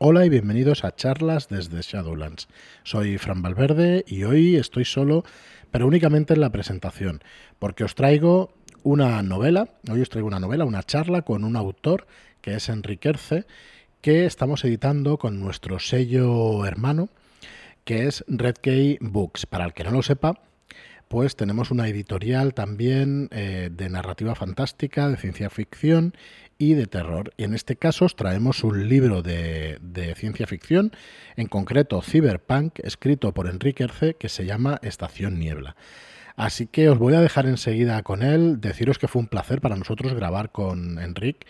Hola y bienvenidos a charlas desde Shadowlands. Soy Fran Valverde y hoy estoy solo, pero únicamente en la presentación, porque os traigo una novela, hoy os traigo una novela, una charla con un autor que es Enrique Erce, que estamos editando con nuestro sello hermano, que es Red Key Books. Para el que no lo sepa, pues tenemos una editorial también eh, de narrativa fantástica, de ciencia ficción y de terror. Y en este caso os traemos un libro de, ciencia ficción, en concreto Cyberpunk, escrito por Enrique Erce, que se llama Estación Niebla. Así que os voy a dejar enseguida con él, deciros que fue un placer para nosotros grabar con Enrique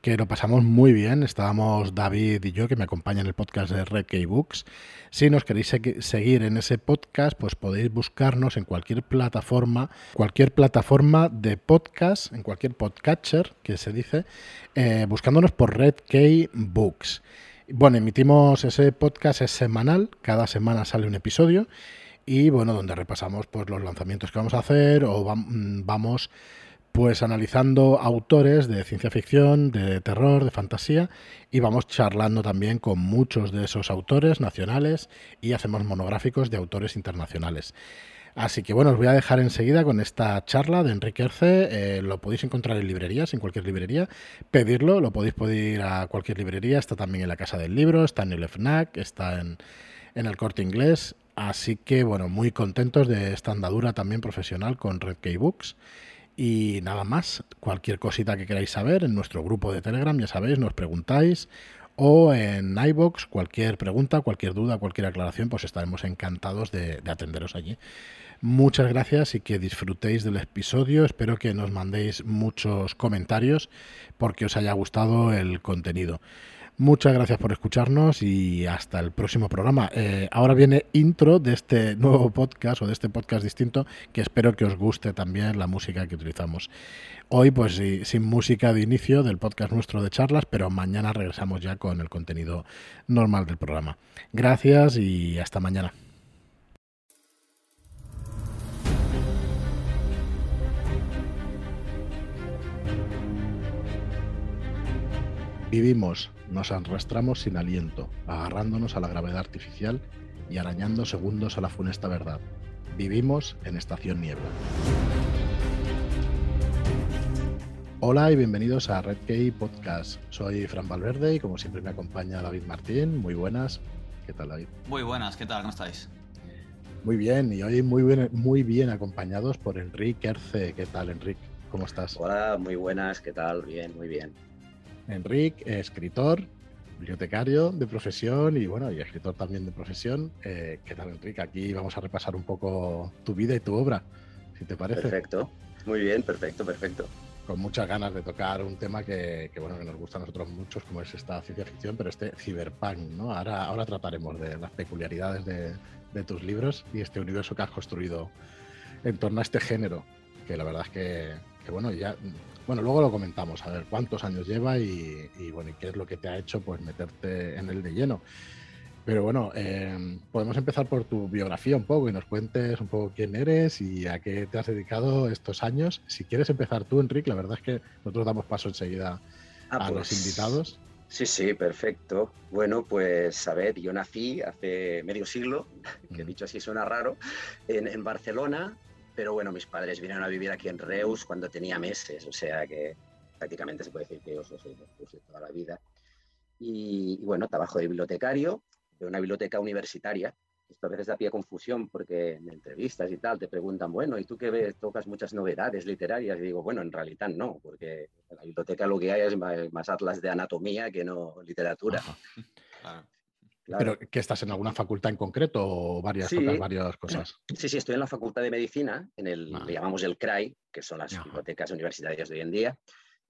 que lo pasamos muy bien. Estábamos David y yo, que me acompañan en el podcast de Red Key Books. Si nos queréis seguir en ese podcast, pues podéis buscarnos en cualquier plataforma, cualquier plataforma de podcast, en cualquier podcatcher que se dice, eh, buscándonos por Red Key Books. Bueno, emitimos ese podcast es semanal, cada semana sale un episodio y bueno, donde repasamos pues los lanzamientos que vamos a hacer o mm, vamos pues analizando autores de ciencia ficción, de terror, de fantasía y vamos charlando también con muchos de esos autores nacionales y hacemos monográficos de autores internacionales. Así que bueno, os voy a dejar enseguida con esta charla de Enrique Erce. Eh, lo podéis encontrar en librerías, en cualquier librería. Pedirlo, lo podéis pedir a cualquier librería. Está también en la Casa del Libro, está en el FNAC, está en, en el Corte Inglés. Así que bueno, muy contentos de esta andadura también profesional con Red Key Books. Y nada más, cualquier cosita que queráis saber en nuestro grupo de Telegram, ya sabéis, nos preguntáis o en iBox, cualquier pregunta, cualquier duda, cualquier aclaración, pues estaremos encantados de, de atenderos allí. Muchas gracias y que disfrutéis del episodio. Espero que nos mandéis muchos comentarios porque os haya gustado el contenido. Muchas gracias por escucharnos y hasta el próximo programa. Eh, ahora viene intro de este nuevo podcast o de este podcast distinto que espero que os guste también la música que utilizamos. Hoy pues sin música de inicio del podcast nuestro de charlas, pero mañana regresamos ya con el contenido normal del programa. Gracias y hasta mañana. Vivimos nos arrastramos sin aliento, agarrándonos a la gravedad artificial y arañando segundos a la funesta verdad. Vivimos en Estación Niebla. Hola y bienvenidos a Red Key Podcast. Soy Fran Valverde y como siempre me acompaña David Martín. Muy buenas. ¿Qué tal, David? Muy buenas, ¿qué tal? ¿Cómo estáis? Muy bien, y hoy muy bien, muy bien acompañados por Enrique Erce. ¿Qué tal, Enrique? ¿Cómo estás? Hola, muy buenas, ¿qué tal? Bien, muy bien. Enrique, escritor, bibliotecario de profesión y bueno, y escritor también de profesión. Eh, ¿Qué tal, Enrique? Aquí vamos a repasar un poco tu vida y tu obra, si te parece. Perfecto, muy bien, perfecto, perfecto. Con muchas ganas de tocar un tema que, bueno, que nos gusta a nosotros muchos, como es esta ciencia ficción, pero este cyberpunk, ¿no? Ahora, ahora trataremos de las peculiaridades de, de tus libros y este universo que has construido en torno a este género, que la verdad es que, que bueno, ya bueno, luego lo comentamos, a ver cuántos años lleva y, bueno, y qué es lo que te ha hecho pues meterte en el de lleno. Pero bueno, eh, podemos empezar por tu biografía un poco y nos cuentes un poco quién eres y a qué te has dedicado estos años. Si quieres empezar tú, Enrique, la verdad es que nosotros damos paso enseguida ah, a los pues, invitados. Sí, sí, perfecto. Bueno, pues a ver, yo nací hace medio siglo, que dicho así suena raro, en, en Barcelona, pero bueno, mis padres vinieron a vivir aquí en Reus cuando tenía meses, o sea que prácticamente se puede decir que yo soy de toda la vida. Y, bueno, trabajo de bibliotecario de una biblioteca universitaria. Esto a veces da pie a confusión porque en entrevistas y tal te preguntan, bueno, ¿y tú qué ves? Tocas muchas novedades literarias. Y digo, bueno, en realidad no, porque en la biblioteca lo que hay es más atlas de anatomía que no literatura. ¿Pero que estás en alguna facultad en concreto o varias, varias cosas? Sí, sí, estoy en la Facultad de Medicina, en el, le llamamos el CRAI, que son las bibliotecas universitarias de hoy en día,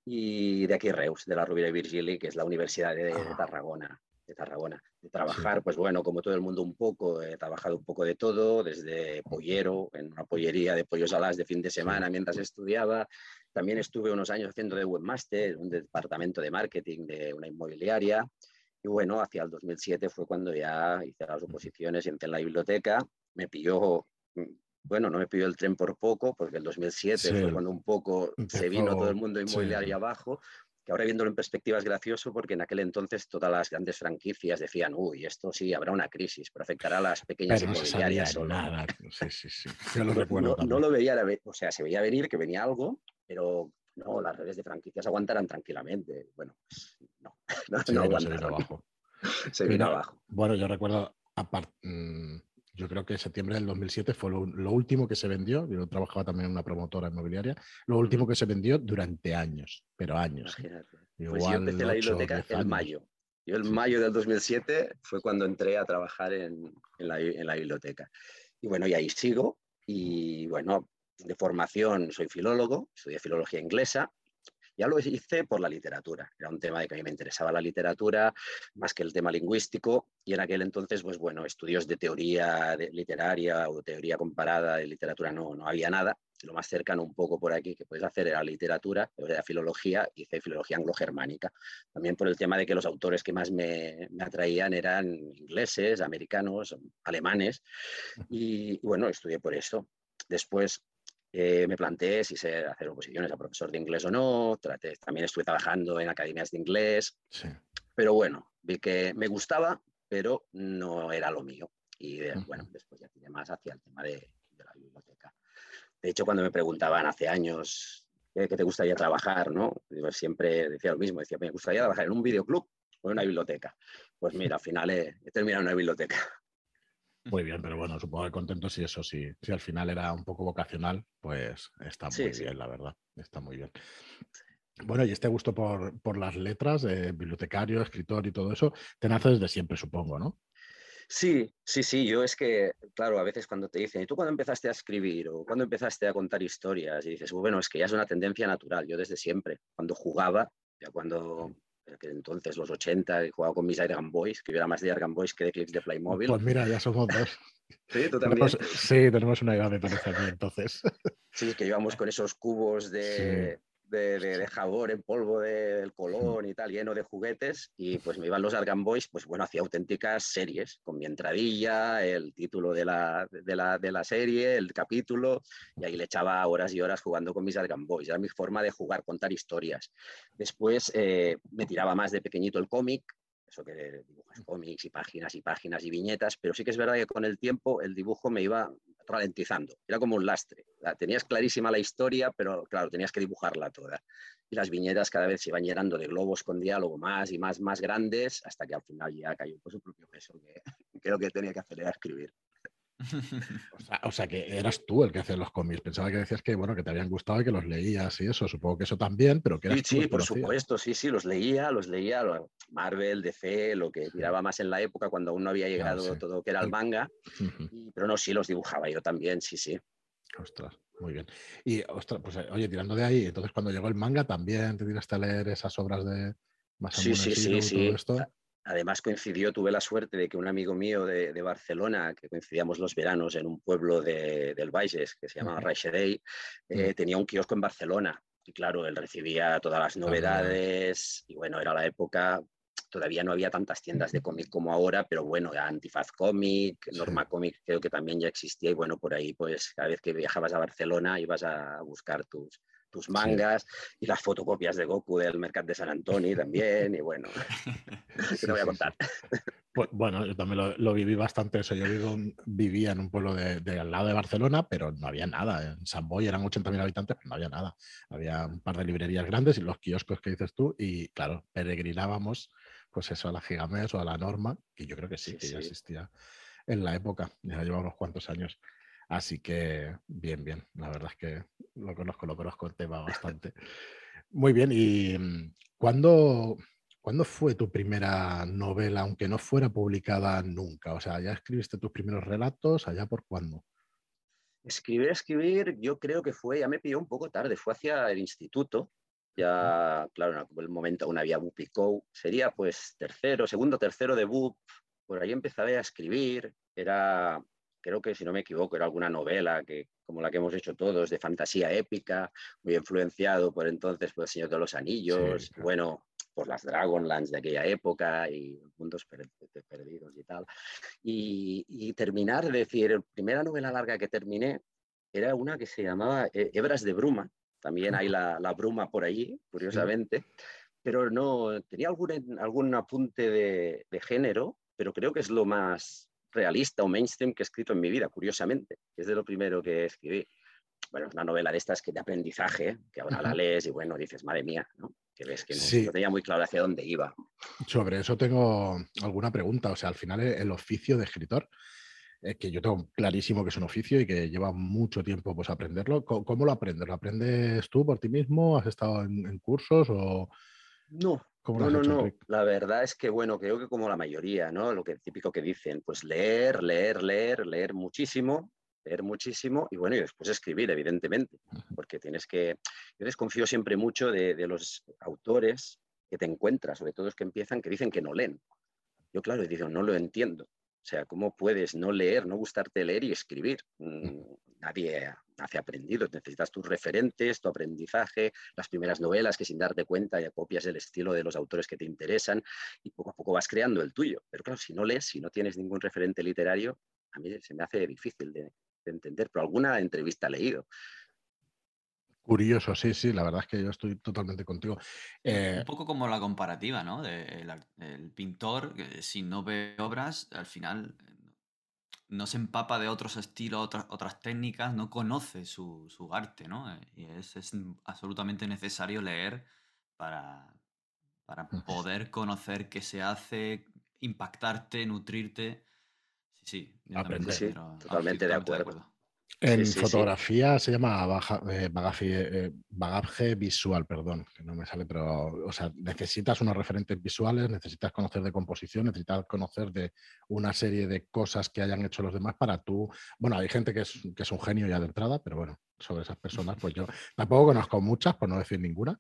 y de aquí Reus, de la Rubira y Virgili, que es la Universidad de, ah. Tarragona. De Tarragona. De trabajar, pues bueno, como todo el mundo un poco, he trabajado un poco de todo, desde pollero, en una pollería de pollos alas de fin de semana mientras estudiaba. También estuve unos años haciendo de webmaster, un departamento de marketing de una inmobiliaria. Y bueno, hacia el 2007 fue cuando ya hice las oposiciones y entré en la biblioteca. Me pilló, mm, bueno, no me pilló el tren por poco, porque el 2007 fue cuando un poco se vino todo el mundo inmobiliario abajo. que ahora viéndolo en perspectiva es gracioso porque en aquel entonces todas las grandes franquicias decían, uy, esto sí, habrá una crisis, pero afectará a las pequeñas Pero no inmobiliarias. solo". nada. Sí, sí, sí. Yo lo No- no, no lo veía, o sea, se veía venir que venía algo, pero no, las redes de franquicias aguantarán tranquilamente. Bueno, pues no, no, Sí, no no, se vino aguantaron. abajo. Se vino Mira, abajo. Bueno, yo recuerdo, apart- mm, yo creo que septiembre del 2007 fue lo, lo último que se vendió. Yo trabajaba también en una promotora inmobiliaria. Lo último que se vendió durante años, pero años. ¿eh? Imagínate. Igual Pues yo empecé la biblioteca en mayo. Yo el mayo del 2007 fue cuando entré a trabajar en, en la, en la biblioteca. Y bueno, y ahí sigo. Y bueno, de formación soy filólogo, estudié filología inglesa. Ya lo hice por la literatura. Era un tema de que a mí me interesaba la literatura más que el tema lingüístico. Y en aquel entonces, pues bueno, estudios de teoría literaria o teoría comparada de literatura no, no había nada. Lo más cercano un poco por aquí que puedes hacer era literatura, era filología, hice filología anglo-germánica. También por el tema de que los autores que más me, me atraían eran ingleses, americanos, alemanes. Y, y bueno, estudié por eso. Después eh, me planteé si sé hacer oposiciones a profesor de inglés o no. Traté, también estuve trabajando en academias de inglés. Sí. Pero bueno, vi que me gustaba, pero no era lo mío. Y eh, bueno, después ya tiré más hacia el tema de, de la biblioteca. De hecho, cuando me preguntaban hace años eh, qué te gustaría trabajar, ¿no? Yo siempre decía lo mismo, decía, me gustaría trabajar en un videoclub o en una biblioteca. Pues mira, al final he, he terminado en una biblioteca. Muy bien, pero bueno, supongo que contento si eso sí, si al final era un poco vocacional, pues está muy sí. bien, la verdad. Está muy bien. Bueno, y este gusto por, por las letras, de bibliotecario, escritor y todo eso, te nace desde siempre, supongo, ¿no? Sí, sí, sí, yo es que, claro, a veces cuando te dicen, ¿y tú cuándo empezaste a escribir o cuándo empezaste a contar historias? Y dices, bueno, es que ya es una tendencia natural, yo desde siempre, cuando jugaba, ya cuando, que entonces los 80, he jugado con mis Airgun Boys, que yo era más de Airgun Boys que de clips de Playmobil. Pues mira, ya somos dos. Sí, tú también. Tenemos- sí, tenemos una edad de parece a mí, entonces. Sí, que íbamos con esos cubos de, de, de- de jabón en polvo del Colón y tal, lleno de juguetes. Y pues me iban los Argan Boys, pues bueno, hacía auténticas series, con mi entradilla, el título de la, de la, de la serie, el capítulo, y ahí le echaba horas y horas jugando con mis Argan Boys. Era mi forma de jugar, contar historias. Después eh, me tiraba más de pequeñito el cómic, eso que dibujas cómics y páginas y páginas y viñetas, pero sí que es verdad que con el tiempo el dibujo me iba ralentizando, era como un lastre. La- Tenías clarísima la historia, pero claro, tenías que dibujarla toda. Y las viñetas cada vez se iban llenando de globos con diálogo más y más, más grandes, hasta que al final ya cayó por su propio peso, que, lo que tenía que hacer era escribir. O sea, o sea, que eras tú el que hacía los cómics. Pensaba que decías que, bueno, que te habían gustado y que los leías y eso. Supongo que eso también, pero que eras Sí, tú sí, por supuesto, sí, sí, los leía, los leía, Marvel, DC, lo que tiraba más en la época cuando aún no había llegado sí. todo que era el manga, y- pero no, sí, los dibujaba yo también, sí, sí. Ostras, muy bien. Y, ostras, pues eh, oye, tirando de ahí, entonces cuando llegó el manga también te tiraste a leer esas obras de Sí, sí, sí, sí. todo esto. Además coincidió, tuve la suerte de que un amigo mío de, de Barcelona, que coincidíamos los veranos en un pueblo de- del Baixes, que se llama. Raixerei, eh, Mm. tenía un kiosco en Barcelona. Y claro, él recibía todas las novedades y bueno, era la época, todavía no había tantas tiendas de cómic como ahora, pero bueno, Antifaz Comic, Sí. Norma Comic creo que también ya existía y bueno, por ahí pues cada vez que viajabas a Barcelona ibas a buscar tus, tus mangas y las fotocopias de Goku del Mercat de San Antoni también y bueno, ¿qué Sí, te voy a sí, contar? Pues, bueno, yo también lo, lo viví bastante eso. Yo vivo vivía en un pueblo de, de al lado de Barcelona, pero no había nada. En San Boy eran 80.000 habitantes, pero no había nada. Había un par de librerías grandes y los kioscos que dices tú. Y claro, peregrinábamos, pues eso, a la Gigamés o a la Norma, que yo creo que sí, que ya existía en la época. Ya lleva unos cuantos años. Así que bien, bien. La verdad es que lo conozco, lo conozco el tema bastante. Muy bien. ¿Y mm, cuándo, cuándo fue tu primera novela, aunque no fuera publicada nunca? O sea, ¿ya escribiste tus primeros relatos? ¿Allá por cuándo? Escribir, escribir, yo creo que fue, ya me pilló un poco tarde, fue hacia el instituto. Ya, claro, en aquel momento aún había BUP y CO. Sería pues tercero, segundo, tercero de BUP. Por ahí empecé a escribir. Era, creo que si no me equivoco, era alguna novela que, como la que hemos hecho todos, de fantasía épica, muy influenciado por entonces por El Señor de los Anillos, Sí, claro. bueno, por las Dragonlance de aquella época y Mundos Per- Perdidos y tal. Y, y terminar, es decir, la primera novela larga que terminé era una que se llamaba eh, Hebras de Bruma. También hay la, la bruma por allí, curiosamente. pero no, tenía algún, algún apunte de, de género, pero creo que es lo más realista o mainstream que he escrito en mi vida, curiosamente. Es de lo primero que escribí. Bueno, es una novela de estas que de aprendizaje, que ahora la lees y bueno, dices, madre mía, ¿no? que ves que no, tenía muy claro hacia dónde iba. Sobre eso tengo alguna pregunta. O sea, al final el oficio de escritor, es que yo tengo clarísimo que es un oficio y que lleva mucho tiempo pues, aprenderlo. ¿Cómo, lo aprendes? ¿Lo aprendes tú por ti mismo? ¿Has estado en, cursos o...? No, no, no, no. La verdad es que, bueno, creo que como la mayoría, ¿no? Lo que típico que dicen, pues leer, leer, leer, leer muchísimo, leer muchísimo y bueno, y después escribir, evidentemente, porque tienes que... Yo desconfío siempre mucho de, los autores que te encuentras, sobre todo los que empiezan, que dicen que no leen. Yo, claro, digo, no lo entiendo. O sea, ¿cómo puedes no leer, no gustarte leer y escribir? Nadie hace aprendido. Necesitas tus referentes, tu aprendizaje, las primeras novelas que sin darte cuenta ya copias el estilo de los autores que te interesan y poco a poco vas creando el tuyo. Pero claro, si no lees, si no tienes ningún referente literario, a mí se me hace difícil de, entender, pero alguna entrevista he leído. Curioso, sí, sí, la verdad es que yo estoy totalmente contigo. Un eh, poco como la comparativa, ¿no? el pintor, si no ve obras, al final no se empapa de otros estilos, otras, otras técnicas, no conoce su, arte, ¿no? Y es, absolutamente necesario leer para, para poder conocer qué se hace, impactarte, nutrirte. Sí, sí, totalmente de acuerdo. En fotografía se llama eh, eh, bagaje, visual, perdón, que no me sale, pero o sea, necesitas unos referentes visuales, necesitas conocer de composición, necesitas conocer de una serie de cosas que hayan hecho los demás para tú. Bueno, hay gente que es, que es un genio ya de entrada, pero bueno, sobre esas personas, pues yo tampoco conozco muchas, por no decir ninguna,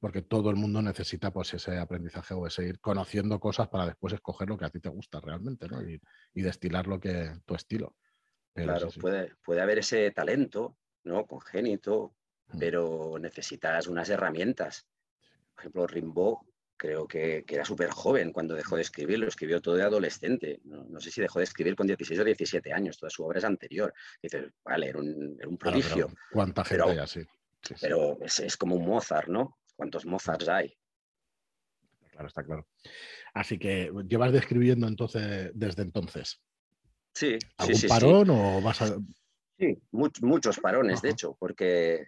porque todo el mundo necesita pues ese aprendizaje o ese ir conociendo cosas para después escoger lo que a ti te gusta realmente, ¿no? Y, y destilar lo que tu estilo claro, Puede, puede haber ese talento, ¿no? Congénito, mm. pero necesitas unas herramientas. Por ejemplo, Rimbaud creo que, era súper joven cuando dejó de escribir, lo escribió todo de adolescente. No, sé si dejó de escribir con 16 o 17 años, toda su obra es anterior. Dices, vale, era un, un prodigio. ¿Cuánta gente hay así? pero es, como un Mozart, ¿no? ¿Cuántos Mozarts hay? Claro, está claro. Así que llevas describiendo entonces desde entonces. Sí, ¿Algún sí, parón o vas a...? Sí, muchos parones, de hecho, porque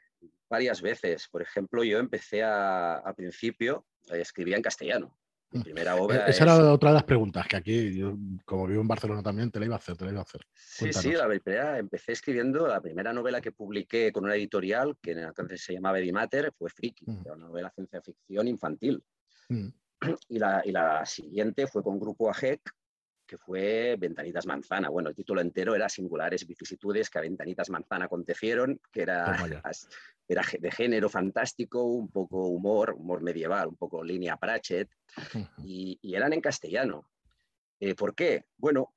varias veces, por ejemplo, yo empecé a, al principio, eh, escribía en castellano. Mi mm. primera e, obra. Esa era otra de las preguntas que aquí, yo, como vivo en Barcelona también, te la iba a hacer, te la iba a hacer. Sí, sí, la primera, empecé escribiendo la primera novela que publiqué con una editorial que entonces se llamaba Edimater, fue Friki, mm. una novela ciencia ficción infantil. Mm. Y, la, y, la, siguiente fue con Grupo AGEC, que fue Ventanitas Manzana. Bueno, el título entero era Singulares vicisitudes que a Ventanitas Manzana acontecieron, que era, era de género fantástico, un poco humor, humor medieval, un poco línea Pratchett, y, eran en castellano. Eh, ¿Por qué? Bueno,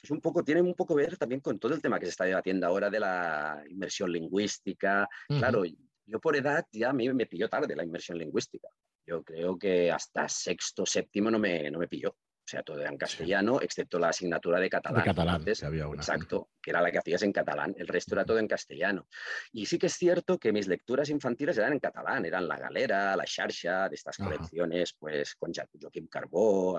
es un poco, tiene un poco que ver también con todo el tema que se está debatiendo ahora de la inmersión lingüística. Claro, yo por edad ya a mí me pilló tarde la inmersión lingüística. Yo creo que hasta sexto, séptimo no me, no me pilló. Sea, todo era en castellano, excepto la asignatura de catalán. De catalán, había una. Exacto, que era la que hacías en catalán. El resto era todo en castellano. Y sí que es cierto que mis lecturas infantiles eran en catalán. Eran La Galera, La Xarxa, de estas colecciones, pues con Joaquim Carbó,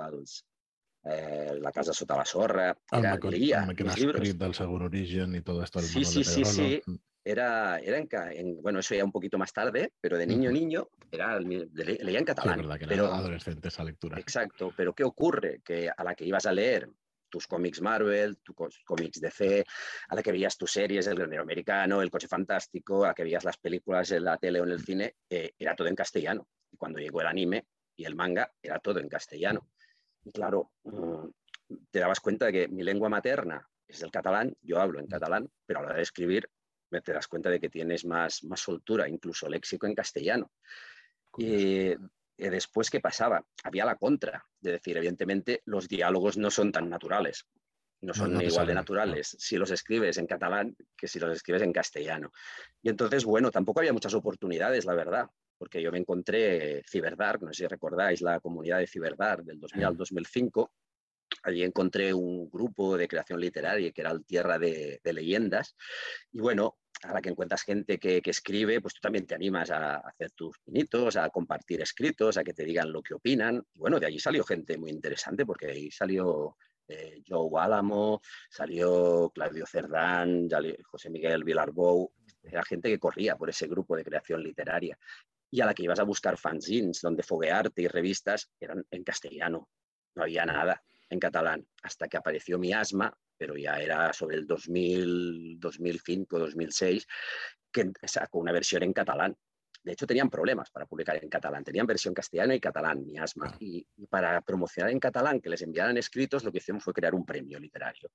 eh, La Casa Sota la Sorra. Era, leía el del Seguro Origen y todo esto. sí, sí, sí, sí. Era, era en, bueno, eso ya un poquito más tarde, pero de niño a niño era, leía en catalán. verdad, que pero, era adolescente esa lectura. Exacto, pero ¿qué ocurre? Que a la que ibas a leer tus cómics Marvel, tus cómics DC, a la que veías tus series, El Granero Americano, El Coche Fantástico, a la que veías las películas en la tele o en el cine, eh, era todo en castellano. Y cuando llegó el anime y el manga, era todo en castellano. Y claro, mm, te dabas cuenta de que mi lengua materna es el catalán, yo hablo en catalán, pero a la hora de escribir te das cuenta de que tienes más, más soltura, incluso léxico en castellano. Y, después, ¿qué pasaba? Había la contra, de decir, evidentemente, los diálogos no son tan naturales, no son igual de naturales si los escribes en catalán que si los escribes en castellano. Y entonces, bueno, tampoco había muchas oportunidades, la verdad, porque yo me encontré Ciberdark, no sé si recordáis la comunidad de Ciberdark del 2000 al 2005, allí encontré un grupo de creación literaria que era el Tierra de, de Leyendas. Y bueno, a la que encuentras gente que, escribe, pues tú también te animas a hacer tus pinitos, a compartir escritos, a que te digan lo que opinan. Y bueno, de allí salió gente muy interesante, porque ahí salió eh, Joe Álamo, salió Claudio Cerdán, José Miguel Vilarbou, era gente que corría por ese grupo de creación literaria. Y a la que ibas a buscar fanzines, donde foguearte y revistas eran en castellano, no había nada en catalán, hasta que apareció Miasma, pero ya era sobre el 2000, 2005, 2006, que sacó una versión en catalán. De hecho, tenían problemas para publicar en catalán. Tenían versión castellano y catalán, miasma. Y, y para promocionar en catalán, que les enviaran escritos, lo que hicieron fue crear un premio literario.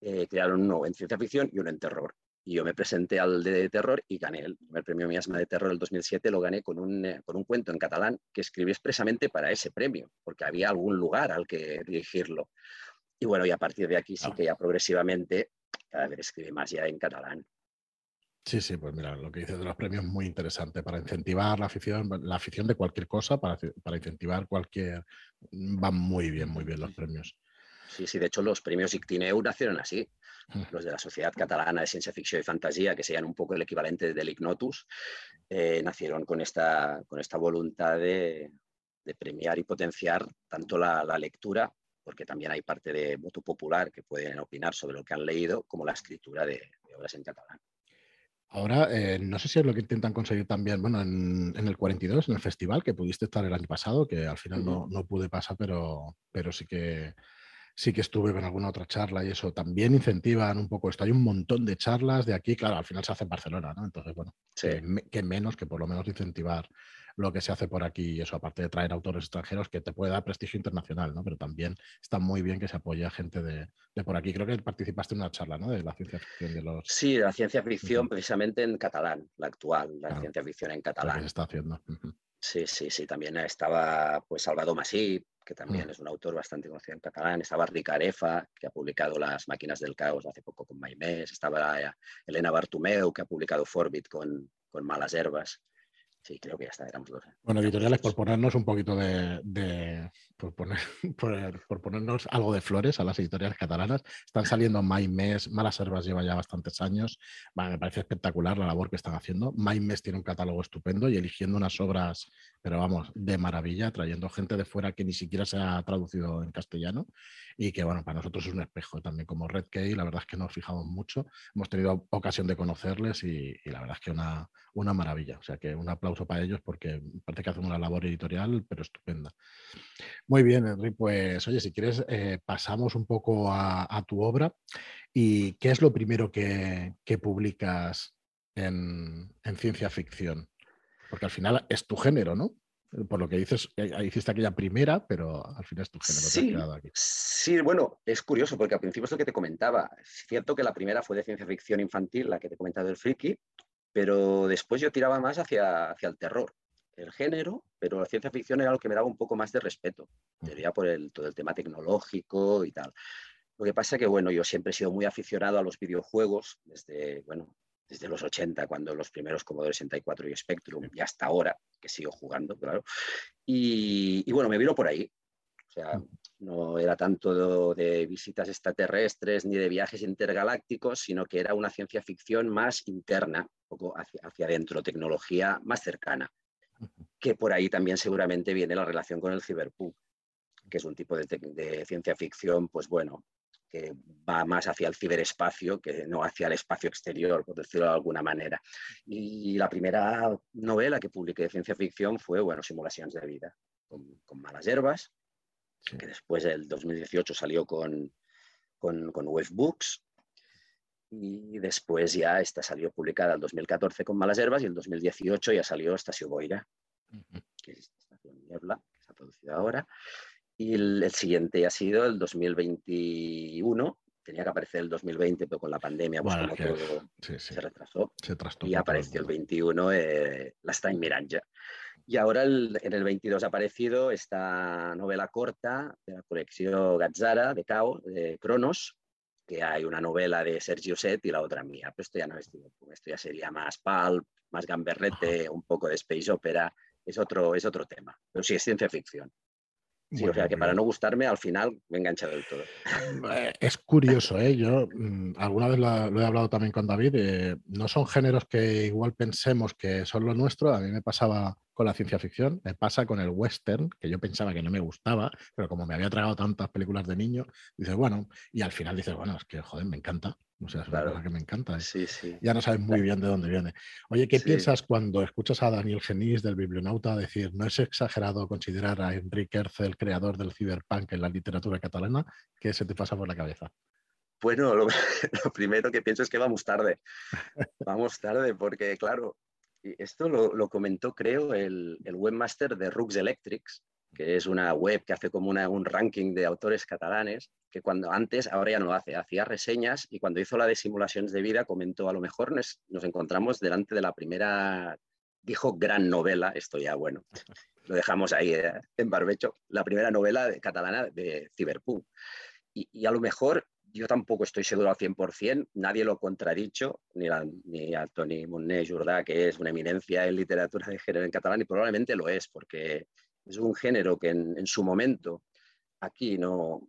Eh, crearon uno en ciencia ficción y uno en terror. Y yo me presenté al de terror y gané el primer premio Miasma de terror del 2007, lo gané con un, eh, con un cuento en catalán que escribí expresamente para ese premio, porque había algún lugar al que dirigirlo. Y bueno, y a partir de aquí sí que ya progresivamente cada vez escribí más ya en catalán. Sí, sí, pues mira, lo que dices de los premios es muy interesante para incentivar la afición, la afición de cualquier cosa, para, para incentivar cualquier... Van muy bien, muy bien los premios. Sí, sí, de hecho los premios Ictineu nacieron así. Mm. Los de la Sociedad Catalana de Ciencia Ficción y Fantasía, que serían un poco el equivalente del Ignotus, eh, nacieron con esta, con esta voluntad de, premiar y potenciar tanto la, lectura, porque también hay parte de voto popular que pueden opinar sobre lo que han leído, como la escritura de obras en catalán. Ahora, eh, no sé si es lo que intentan conseguir también, bueno, en, el 42, en el festival, que pudiste estar el año pasado, que al final no, pude pasar, pero, pero sí que sí que estuve con alguna otra charla y eso. También incentivan un poco esto. Hay un montón de charlas de aquí, claro, al final se hace en Barcelona, ¿no? Entonces, bueno, que, menos que por lo menos incentivar lo que se hace por aquí y eso, aparte de traer autores extranjeros que te puede dar prestigio internacional, ¿no? Pero también está muy bien que se apoye a gente de, por aquí. Creo que participaste en una charla, ¿no? De la ciencia ficción de los... Sí, la ciencia ficción precisamente en catalán, la actual, la ciencia ficción en catalán. que se está haciendo. Sí, sí, sí. También estaba pues Salvador Masí, que también es un autor bastante conocido en catalán. Estaba Ricard Efa, que ha publicado Las máquinas del caos hace poco con Maimés. Estaba Elena Bartumeu, que ha publicado Forbit con, con Malas Herbas. Sí, creo que ya está, éramos dos. ¿eh? Bueno, editoriales, por ponernos un poquito de. por, poner, por, ponernos algo de flores a las editoriales catalanas. Están saliendo Mes, Malas Herbas lleva ya bastantes años. me parece espectacular la labor que están haciendo. Mes tiene un catálogo estupendo y eligiendo unas obras, pero vamos, de maravilla, trayendo gente de fuera que ni siquiera se ha traducido en castellano y que, bueno, para nosotros es un espejo también como Red Key. La verdad es que nos fijamos mucho. Hemos tenido ocasión de conocerles y, y la verdad es que una, una maravilla. O sea que un aplauso para ellos porque parece que hacen una labor editorial, pero estupenda. Muy bien, Henry, pues oye, si quieres, eh, pasamos un poco a, tu obra. ¿Y qué es lo primero que, publicas en, ciencia ficción? Porque al final es tu género, ¿no? Por lo que dices, eh, hiciste aquella primera, pero al final es tu género. Sí, aquí. sí, bueno, es curioso porque al principio es lo que te comentaba. Es cierto que la primera fue de ciencia ficción infantil, la que te he comentado del friki, pero después yo tiraba más hacia, hacia el terror, el género, pero la ciencia ficción era lo que me daba un poco más de respeto, diría por el, todo el tema tecnológico y tal. Lo que pasa es que, bueno, yo siempre he sido muy aficionado a los videojuegos, desde, bueno, desde los 80, cuando los primeros Commodore 64 y Spectrum, y hasta ahora, que sigo jugando, claro. Y, y bueno, me vino por ahí. O sea, no era tanto de, visitas extraterrestres ni de viajes intergalácticos, sino que era una ciencia ficción más interna, un poco hacia, hacia adentro, tecnología más cercana, que por ahí también seguramente viene la relación con el cyberpunk, que es un tipo de, ciencia ficción, pues bueno, que va más hacia el ciberespacio que no hacia el espacio exterior, por decirlo de alguna manera. Y la primera novela que publiqué de ciencia ficción fue, bueno, Simulaciones de vida, con, con malas hierbas, que después del 2018 salió con, con, con Books y después ya esta salió publicada el 2014 con Malas Herbas y el 2018 ya salió Estacio Boira, que es Estación Niebla, que se ha producido ahora. Y el, siguiente ha sido el 2021, tenía que aparecer el 2020, pero con la pandemia pues todo se retrasó. y apareció el 21 eh, La Stein Miranja. Y ahora en el 22 ha aparecido esta novela corta de la colección Gazzara de Cao, de Cronos, que hay una novela de Sergio Set y la otra mía. Pero esto ya no es esto ya sería más pulp, más gamberrete, un poco de space opera. Es otro, es otro tema. Pero sí es ciencia ficción. Sí, o sea que para no gustarme, al final me he enganchado del todo. Eh, es curioso, ¿eh? Yo mm, alguna vez lo, he hablado también con David. Eh, no son géneros que igual pensemos que son lo nuestro. A mí me pasaba con la ciencia ficción, me pasa con el western, que yo pensaba que no me gustaba, pero como me había tragado tantas películas de niño, dices, bueno, y al final dices, bueno, es que joder, me encanta. O sea, es una cosa que me encanta. ¿eh? Sí, sí. Ya no sabes muy bien de dónde viene. Oye, ¿qué piensas cuando escuchas a Daniel Genís del Biblionauta decir, no es exagerado considerar a Enrique Erce el creador del cyberpunk en la literatura catalana? ¿Qué se te pasa por la cabeza? Bueno, lo, primero que pienso es que vamos tarde. vamos tarde porque, claro, esto lo, comentó, creo, el, webmaster de Rux Electrics, que es una web que hace como un ranking de autores catalanes, que cuando antes, ahora ya no lo hace, hacía reseñas y cuando hizo la de simulaciones de vida comentó, a lo mejor nos, encontramos delante de la primera, dijo gran novela, esto ya bueno, lo dejamos ahí eh, en barbecho, la primera novela catalana de Cyberpunk. Y, a lo mejor yo tampoco estoy seguro al 100%, nadie lo ha contradicho, ni, ni a Tony Monet Jordà, que es una eminencia en literatura de género en catalán, y probablemente lo es, porque es un género que en, su momento aquí no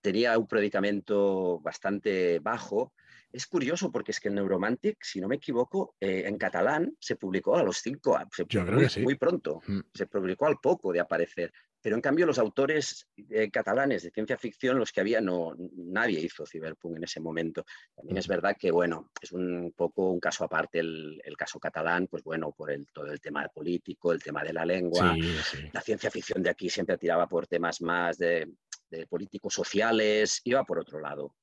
tenía un predicamento bastante bajo. Es curioso porque es que el Neuromantic, si no me equivoco, eh, en catalán se publicó a los cinco, se muy, pronto, mm. se publicó al poco de aparecer. Pero en cambio los autores eh, catalanes de ciencia ficción, los que había, no, nadie hizo Cyberpunk en ese momento. También es verdad que, bueno, es un poco un caso aparte el, caso catalán, pues bueno, por el, todo el tema político, el tema de la lengua. La ciencia ficción de aquí siempre tiraba por temas más de, políticos sociales, iba por otro lado.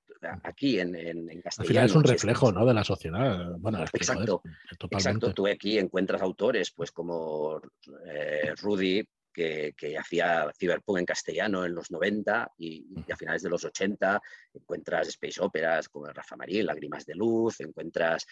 Aquí en, en, en castellano. Al final es un reflejo ¿no? de la sociedad. Bueno, exacto, exacto. Tú aquí encuentras autores pues como eh, Rudy, que, hacía Cyberpunk en castellano en los 90 y, a finales de los 80 encuentras space operas como Rafa Marín, Lágrimas de Luz, encuentras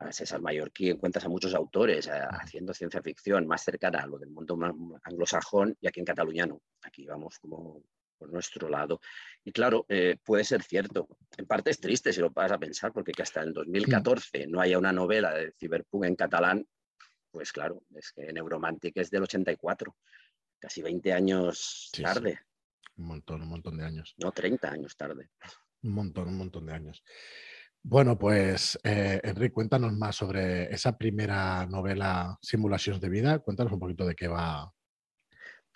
a César Mallorquí, encuentras a muchos autores eh, haciendo ciencia ficción más cercana a lo del mundo anglosajón y aquí en Cataluña no. Aquí vamos como por nuestro lado. Y claro, eh, puede ser cierto. En parte es triste si lo vas a pensar, porque que hasta en 2014 no haya una novela de Cyberpunk en catalán, pues claro, es que Neuromantic es del 84 casi 20 años tarde. Un montón, un montón de años. No, 30 años tarde. Un montón, un montón de años. Bueno, pues eh, Enrique, cuéntanos más sobre esa primera novela, Simulaciones de Vida. Cuéntanos un poquito de qué va.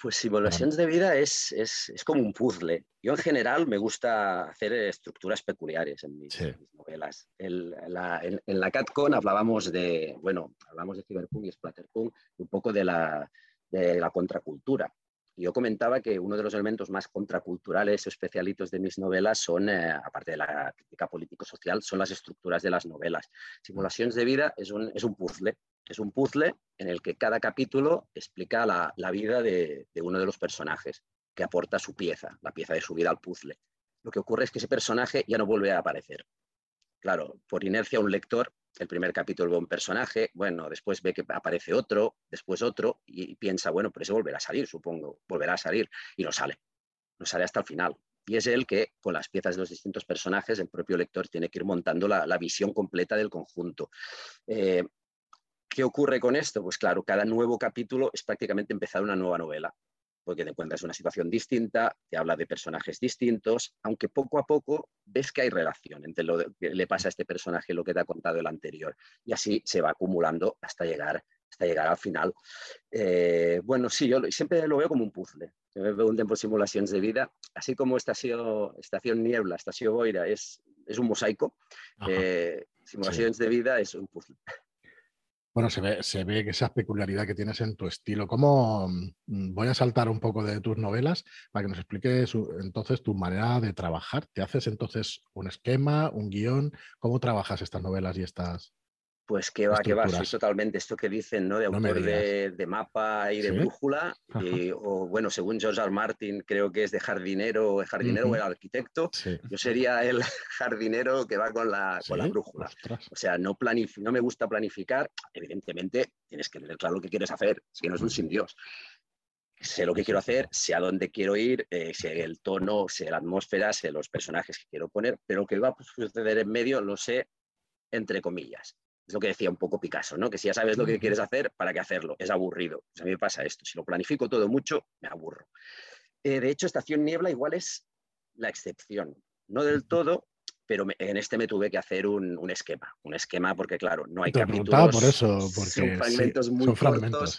Pues Simulaciones de Vida es, es, como un puzzle. Yo en general me gusta hacer estructuras peculiares en mis, novelas. en, la, en, la CatCon hablábamos de, bueno, hablamos de Cyberpunk y Splatterpunk, un poco de la, de la contracultura. Yo comentaba que uno de los elementos más contraculturales o especialitos de mis novelas son, eh, aparte de la crítica político-social, son las estructuras de las novelas. Simulaciones de vida es un, es un puzzle. Es un puzzle en el que cada capítulo explica la, la vida de, de uno de los personajes, que aporta su pieza, la pieza de su vida al puzzle. Lo que ocurre es que ese personaje ya no vuelve a aparecer. Claro, por inercia un lector el primer capítulo ve un personaje, bueno, después ve que aparece otro, después otro, y, piensa, bueno, pero ese volverá a salir, supongo, volverá a salir, y no sale, no sale hasta el final. Y es él que, con las piezas de los distintos personajes, el propio lector tiene que ir montando la, visión completa del conjunto. Eh, ¿Qué ocurre con esto? Pues claro, cada nuevo capítulo es prácticamente empezar una nueva novela porque te encuentras una situación distinta, te habla de personajes distintos, aunque poco a poco ves que hay relación entre lo que le pasa a este personaje y lo que te ha contado el anterior. Y así se va acumulando hasta llegar, hasta llegar al final. Eh, bueno, sí, yo siempre lo veo como un puzzle. me pregunten por simulaciones de vida, así como Estación, estación Niebla, Estación Boira es, es un mosaico, eh, simulaciones de vida es un puzzle. Bueno, se ve, se ve esa peculiaridad que tienes en tu estilo. ¿Cómo mm, voy a saltar un poco de tus novelas para que nos expliques entonces tu manera de trabajar? ¿Te haces entonces un esquema, un guion? ¿Cómo trabajas estas novelas y estas, pues que va, que va, sí, totalmente. Esto que dicen, ¿no? De autor de, mapa y de brújula, o bueno, según George R. Martin, creo que es de jardinero, jardinero o el arquitecto. Yo sería el jardinero que va con la, con la brújula. O sea, no, no me gusta planificar. Evidentemente, tienes que tener claro lo que quieres hacer, si no es un sin Dios. Sé lo que quiero hacer, sé a dónde quiero ir, eh, sé el tono, sé la atmósfera, sé los personajes que quiero poner, pero que va a suceder en medio lo sé entre comillas. Es lo que decía un poco Picasso, ¿no? Que si ya sabes lo que quieres hacer, ¿para qué hacerlo? Es aburrido. A mí me pasa esto. Si lo planifico todo mucho, me aburro. Eh, de hecho, Estación Niebla igual es la excepción. No del todo, pero en este me tuve que hacer un, esquema, un esquema porque claro, no hay capítulos, por eso, porque son fragmentos muy cortos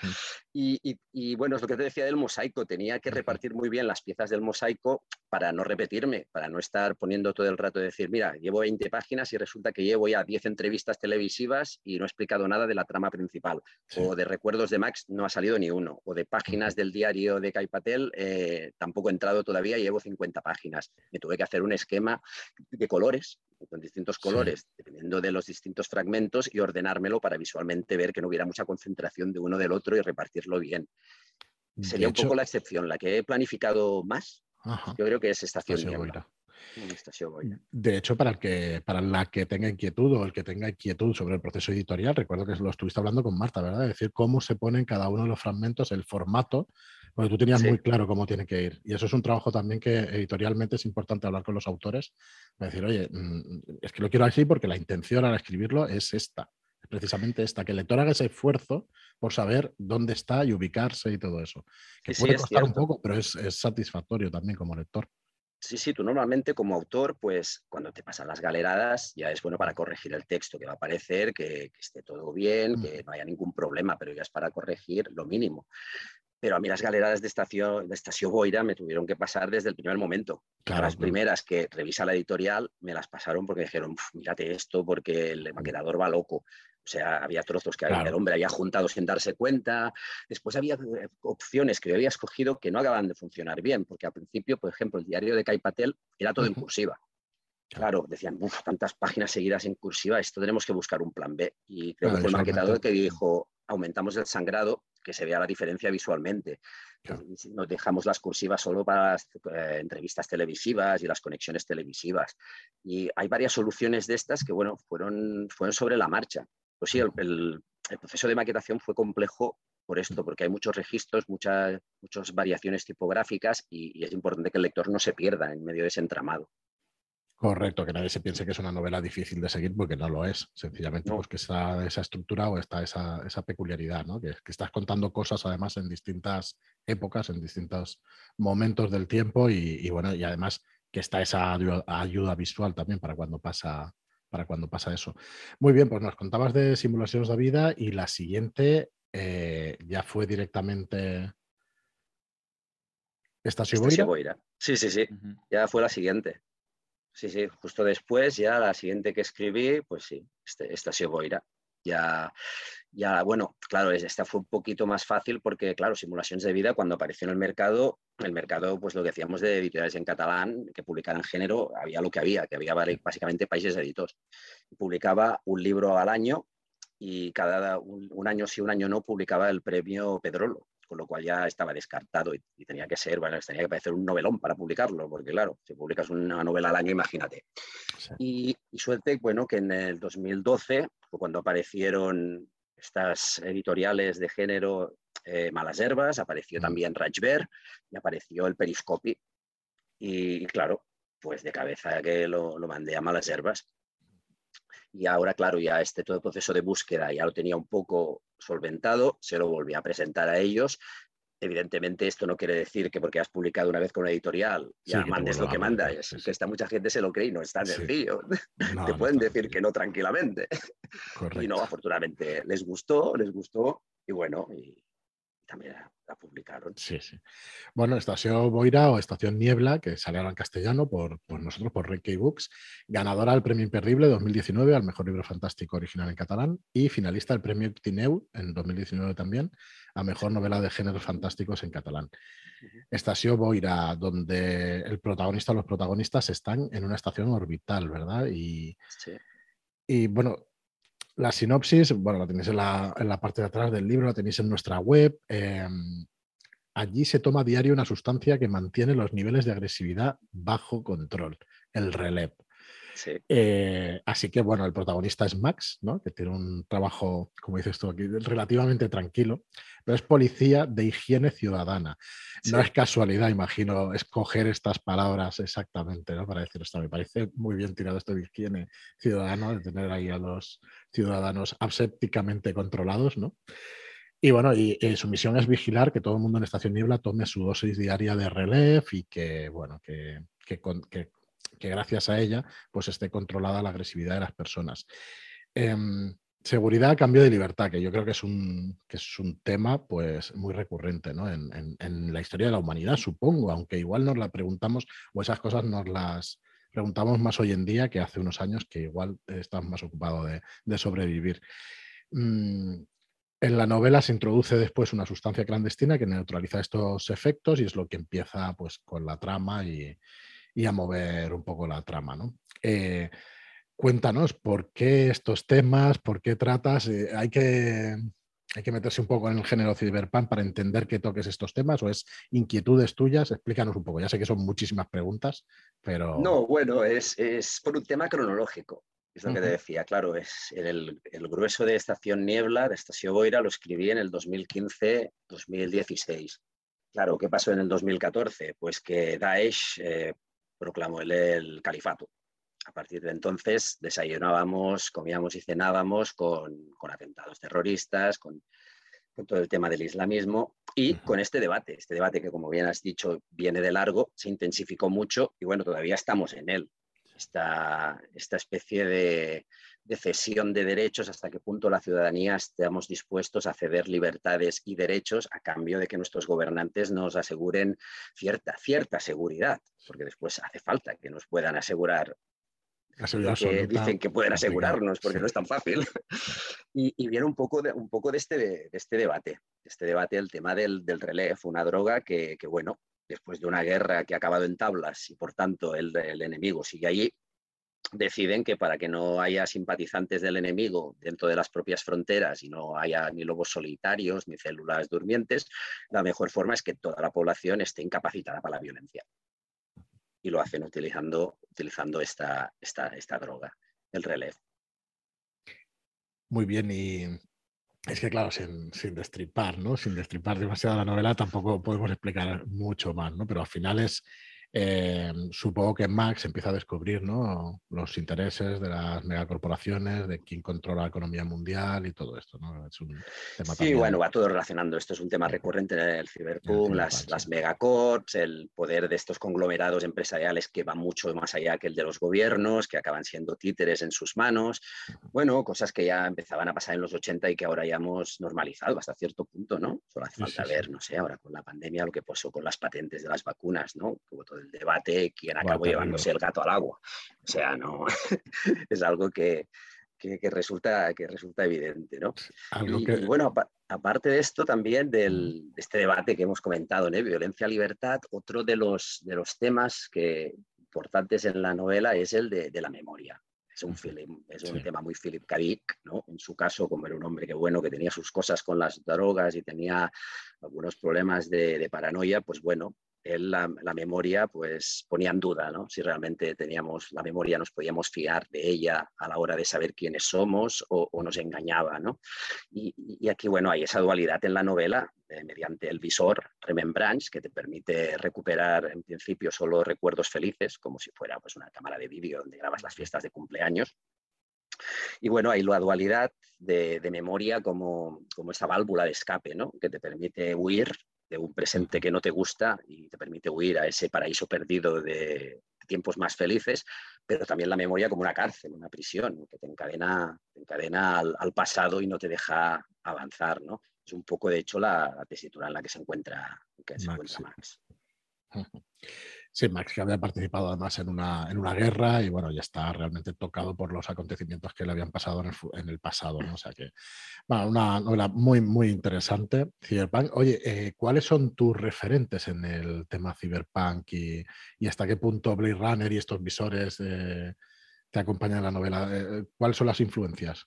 y, bueno, es lo que te decía del mosaico, tenía que repartir muy bien las piezas del mosaico para no repetirme, para no estar poniendo todo el rato de decir, mira, llevo 20 páginas y resulta que llevo ya 10 entrevistas televisivas y no he explicado nada de la trama principal, o de recuerdos de Max no ha salido ni uno, o de páginas del diario de Kai Patel eh, tampoco he entrado todavía y llevo 50 páginas. Me tuve que hacer un esquema de colores con distintos colores, dependiendo de los distintos fragmentos, y ordenármelo para visualmente ver que no hubiera mucha concentración de uno del otro y repartirlo bien. Sería un poco la excepción, la que he planificado más. Yo creo que es Estación Niebla. De hecho, para, el que, para la que tenga inquietud o el que tenga inquietud sobre el proceso editorial, recuerdo que lo estuviste hablando con Marta, ¿verdad? Es decir, cómo se ponen cada uno de los fragmentos, el formato, porque tú tenías muy claro cómo tiene que ir. Y eso es un trabajo también que editorialmente es importante hablar con los autores, decir, oye, mm, es que lo quiero así porque la intención al escribirlo es esta, es precisamente esta, que el lector haga ese esfuerzo por saber dónde está y ubicarse y todo eso. Que puede costar un poco, pero es, es satisfactorio también como lector. Sí, sí, tú normalmente como autor, pues cuando te pasan las galeradas ya es bueno para corregir el texto que va a aparecer, que, esté todo bien, que no haya ningún problema, pero ya es para corregir lo mínimo. Pero a mí las galeradas de Estación, de Estación Boira me tuvieron que pasar desde el primer momento. las primeras que revisa la editorial me las pasaron porque dijeron, mírate esto porque el maquetador va loco. O sea, había trozos que el hombre había juntado sin darse cuenta. Después había eh, opciones que yo había escogido que no acaban de funcionar bien, porque al principio, por ejemplo, el diario de Caipatel era todo en cursiva. Claro, decían, uff, tantas páginas seguidas en cursiva, esto tenemos que buscar un plan B. Y creo que fue el maquetador que dijo, aumentamos el sangrado, que se vea la diferencia visualmente. Nos dejamos las cursivas solo para las eh, entrevistas televisivas y las conexiones televisivas. Y hay varias soluciones de estas que, bueno, fueron, fueron sobre la marcha. Pues sí, el, proceso de maquetación fue complejo por esto, porque hay muchos registros, muchas, muchas variaciones tipográficas y, es importante que el lector no se pierda en medio de ese entramado. Correcto, que nadie se piense que es una novela difícil de seguir porque no lo es. Sencillamente pues que está esa estructura o está esa, peculiaridad, ¿no? Que, que, estás contando cosas además en distintas épocas, en distintos momentos del tiempo y, bueno, y además que está esa ayuda visual también para cuando pasa, para cuando pasa eso. Muy bien, pues nos contabas de simulaciones de vida y la siguiente eh, ya fue directamente Estacio Boira. Boira. Sí, sí, sí, ya fue la siguiente. Sí, sí, justo después, ya la siguiente que escribí, pues sí, este, Estacio Boira. Ya, ya, bueno, claro, esta fue un poquito más fácil porque, claro, simulaciones de vida, cuando apareció en el mercado, el mercado, pues lo que decíamos de editoriales en catalán, que publicaran género, había lo que había, que había básicamente países editores. Publicaba un libro al año y cada un, año sí, un año no, publicaba el premio Pedrolo, con lo cual ya estaba descartado y, tenía que ser, bueno, tenía que parecer un novelón para publicarlo, porque claro, si publicas una novela al año, imagínate. Y, y, suerte, bueno, que en el 2012 fue cuando aparecieron estas editoriales de género eh, Malas Herbas, apareció mm. también Rajber y apareció el Periscopi. Y, claro, pues de cabeza que lo, mandé a Malas Herbas. Y ahora, claro, ya este todo el proceso de búsqueda ya lo tenía un poco solventado, se lo volví a presentar a ellos. Evidentemente, esto no quiere decir que porque has publicado una vez con una editorial ya mandes lo que manda. Es que está mucha gente se lo cree y no es tan sencillo. Te pueden decir que no tranquilamente. Y no, afortunadamente les gustó, les gustó y bueno, y, también la, publicaron. Sí, sí. Bueno, Estación Boira o Estación Niebla, que sale ahora en castellano por, nosotros, por Reiki Books, ganadora del Premio Imperdible 2019 al Mejor Libro Fantástico Original en Catalán y finalista del Premio Tineu en 2019 también a Mejor Novela de Géneros Fantásticos en Catalán. Estación Boira, donde el protagonista o los protagonistas están en una estación orbital, ¿verdad? Y, sí. y bueno, la sinopsis, bueno, la tenéis en la, parte de atrás del libro, la tenéis en nuestra web. Em, allí se toma a diario una sustancia que mantiene los niveles de agresividad bajo control, el relep. Eh, así que, bueno, el protagonista es Max, ¿no? que tiene un trabajo, como dices tú aquí, relativamente tranquilo, pero es policía de higiene ciudadana. No es casualidad, imagino, escoger estas palabras exactamente ¿no? para decir esto. Me parece muy bien tirado esto de higiene ciudadana, de tener ahí a los ciudadanos asépticamente controlados, ¿no? Y bueno, y, su misión es vigilar que todo el mundo en Estación Niebla tome su dosis diaria de Relef y que, bueno, que, que, que, gracias a ella pues esté controlada la agresividad de las personas. Em, seguridad cambio de libertad, que yo creo que es un, que es un tema pues muy recurrente ¿no? en, en, la historia de la humanidad, supongo, aunque igual nos la preguntamos o esas cosas nos las preguntamos más hoy en día que hace unos años que igual estamos más ocupados de, de sobrevivir. Mm, en la novela se introduce después una sustancia clandestina que neutraliza estos efectos y es lo que empieza pues, con la trama y, y a mover un poco la trama. ¿no? Eh, cuéntanos por qué estos temas, por qué tratas. Eh, hay, que, hay que meterse un poco en el género cyberpunk para entender que toques estos temas o es inquietudes tuyas. Explícanos un poco. Ya sé que son muchísimas preguntas, pero. No, bueno, es, es por un tema cronológico. Es lo que te decía, claro, es el, el, grueso de Estación Niebla, de Estación Boira, lo escribí en el 2015-2016. Claro, ¿qué pasó en el 2014? Pues que Daesh eh, proclamó el, califato. A partir de entonces desayunábamos, comíamos y cenábamos con, atentados terroristas, con, todo el tema del islamismo y con este debate, este debate que como bien has dicho viene de largo, se intensificó mucho y bueno, todavía estamos en él. Esta, esta especie de, de cesión de derechos, hasta qué punto la ciudadanía estamos dispuestos a ceder libertades y derechos a cambio de que nuestros gobernantes nos aseguren cierta, cierta seguridad, porque después hace falta que nos puedan asegurar que dicen que pueden asegurarnos, porque no es tan fácil. y, viene un poco de, un poco de, este, de este debate, este debate, el tema del, del una droga que, que, bueno, después de una guerra que ha acabado en tablas y por tanto el, el enemigo sigue allí, deciden que para que no haya simpatizantes del enemigo dentro de las propias fronteras y no haya ni lobos solitarios ni células durmientes, la mejor forma es que toda la población esté incapacitada para la violencia. Y lo hacen utilizando, utilizando esta, esta, esta droga, el relevo. Muy bien, y es que claro, sin, sin, destripar, ¿no? Sin destripar demasiado la novela tampoco podemos explicar mucho más, ¿no? Pero al final es eh, supongo que Max empieza a descubrir ¿no? los intereses de las megacorporaciones, de quién controla la economía mundial y todo esto. ¿no? Es un tema sí, bueno, va todo relacionando. Esto es un tema recurrente en el ciberpunk, las, las megacorps, el poder de estos conglomerados empresariales que va mucho más allá que el de los gobiernos, que acaban siendo títeres en sus manos. Bueno, cosas que ya empezaban a pasar en los 80 y que ahora ya hemos normalizado hasta cierto punto, ¿no? Solo hace falta ver, no sé, ahora con la pandemia lo que pasó con las patentes de las vacunas, ¿no? Hubo todo el debate quién acabó llevándose el gato al agua. O sea, no es algo que, que, resulta, que resulta evidente, ¿no? Y, bueno, aparte de esto, también del, de este debate que hemos comentado, ¿no? Violencia-libertad, otro de los, de los temas que, importantes en la novela es el de, de la memoria. Es un, es un tema muy Philip K. Dick, ¿no? En su caso, como era un hombre que bueno, que tenía sus cosas con las drogas y tenía algunos problemas de, de paranoia, pues bueno, él la, memoria pues ponía en duda, ¿no? Si realmente teníamos la memoria, nos podíamos fiar de ella a la hora de saber quiénes somos o, nos engañaba, ¿no? Y, aquí, bueno, hay esa dualidad en la novela eh, mediante el visor Remembrance que te permite recuperar en principio solo recuerdos felices, como si fuera pues una cámara de vídeo donde grabas las fiestas de cumpleaños. Y bueno, hay la dualidad de, memoria como, como esa válvula de escape, ¿no? Que te permite huir un presente que no te gusta y te permite huir a ese paraíso perdido de tiempos más felices, pero también la memoria como una cárcel, una prisión, que te encadena, encadena al, pasado y no te deja avanzar. ¿no? Es un poco, de hecho, la, tesitura en la que se encuentra, que se encuentra Max. Sí, Max, que había participado además en una, en una guerra y bueno, ya está realmente tocado por los acontecimientos que le habían pasado en el, en el pasado, ¿no? O sea que, bueno, una novela muy, muy interesante, Cyberpunk. Oye, eh, ¿cuáles son tus referentes en el tema Cyberpunk y, y, hasta qué punto Blade Runner y estos visores eh, te acompañan en la novela? Eh, ¿Cuáles son las influencias?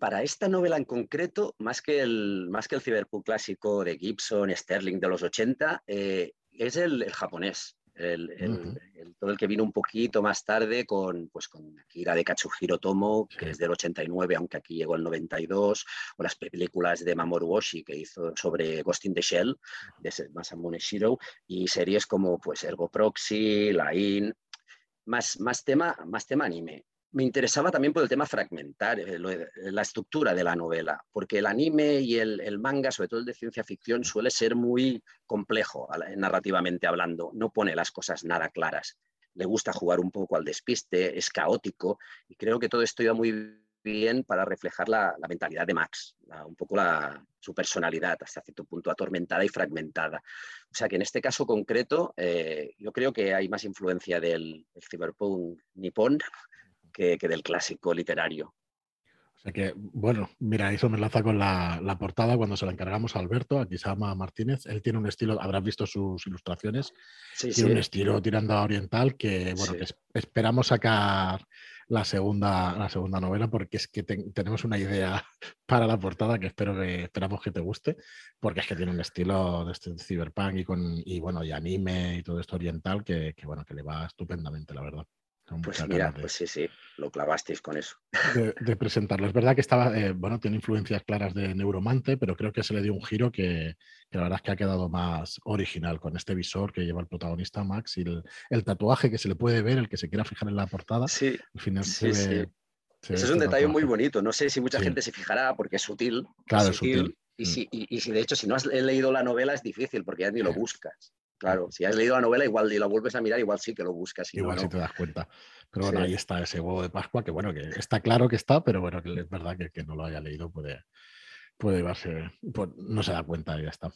para esta novela en concreto, más que el, más que el cyberpunk clásico de Gibson, Sterling de los 80, es el, japonés. El, todo el que vino un poquito más tarde con, pues, con Akira de Katsuhiro Tomo, que es del 89, aunque aquí llegó el 92, o las películas de Mamoru Oshii que hizo sobre Ghost in the Shell, de Masamune Shiro, y series como pues, Ergo Proxy, Line, más, más, tema, más tema anime. Me interesaba también por el tema fragmentar, eh, la estructura de la novela, porque el anime y el, manga, sobre todo el de ciencia ficción, suele ser muy complejo narrativamente hablando, no pone las cosas nada claras, le gusta jugar un poco al despiste, es caótico, y creo que todo esto iba muy bien para reflejar la, mentalidad de Max, un poco su personalidad hasta cierto punto atormentada y fragmentada. O sea que en este caso concreto eh, yo creo que hay más influencia del, del cyberpunk nipón que, del clásico literario. O sea que, bueno, mira, eso me enlaza con la, portada cuando se la encargamos a Alberto, aquí se llama Martínez. Él tiene un estilo, habrás visto sus ilustraciones, tiene un estilo tirando a oriental que, bueno, que esperamos sacar la segunda, la segunda novela porque es que tenemos una idea para la portada que espero que esperamos que te guste, porque es que tiene un estilo de este cyberpunk y con y bueno, y anime y todo esto oriental que, que bueno, que le va estupendamente, la verdad. Pues mira, pues sí, sí, lo clavasteis con eso. De, presentarlo. Es verdad que estaba, eh, bueno, tiene influencias claras de Neuromante, pero creo que se le dio un giro que, la verdad es que ha quedado más original con este visor que lleva el protagonista Max y el, tatuaje que se le puede ver, el que se quiera fijar en la portada. Sí, al final sí, sí. Ese es un detalle muy bonito. No sé si mucha gente se fijará porque es sutil. Claro, es sutil. Y, mm. si, y, si de hecho, si no has leído la novela es difícil porque ya ni lo buscas. Claro, si has leído la novela, igual y la vuelves a mirar, igual sí que lo buscas. igual sí te das cuenta. Pero bueno, ahí está ese huevo de Pascua, que bueno, que está claro que está, pero bueno, que es verdad que que no lo haya leído puede, puede llevarse, pues, no se da cuenta y ya está.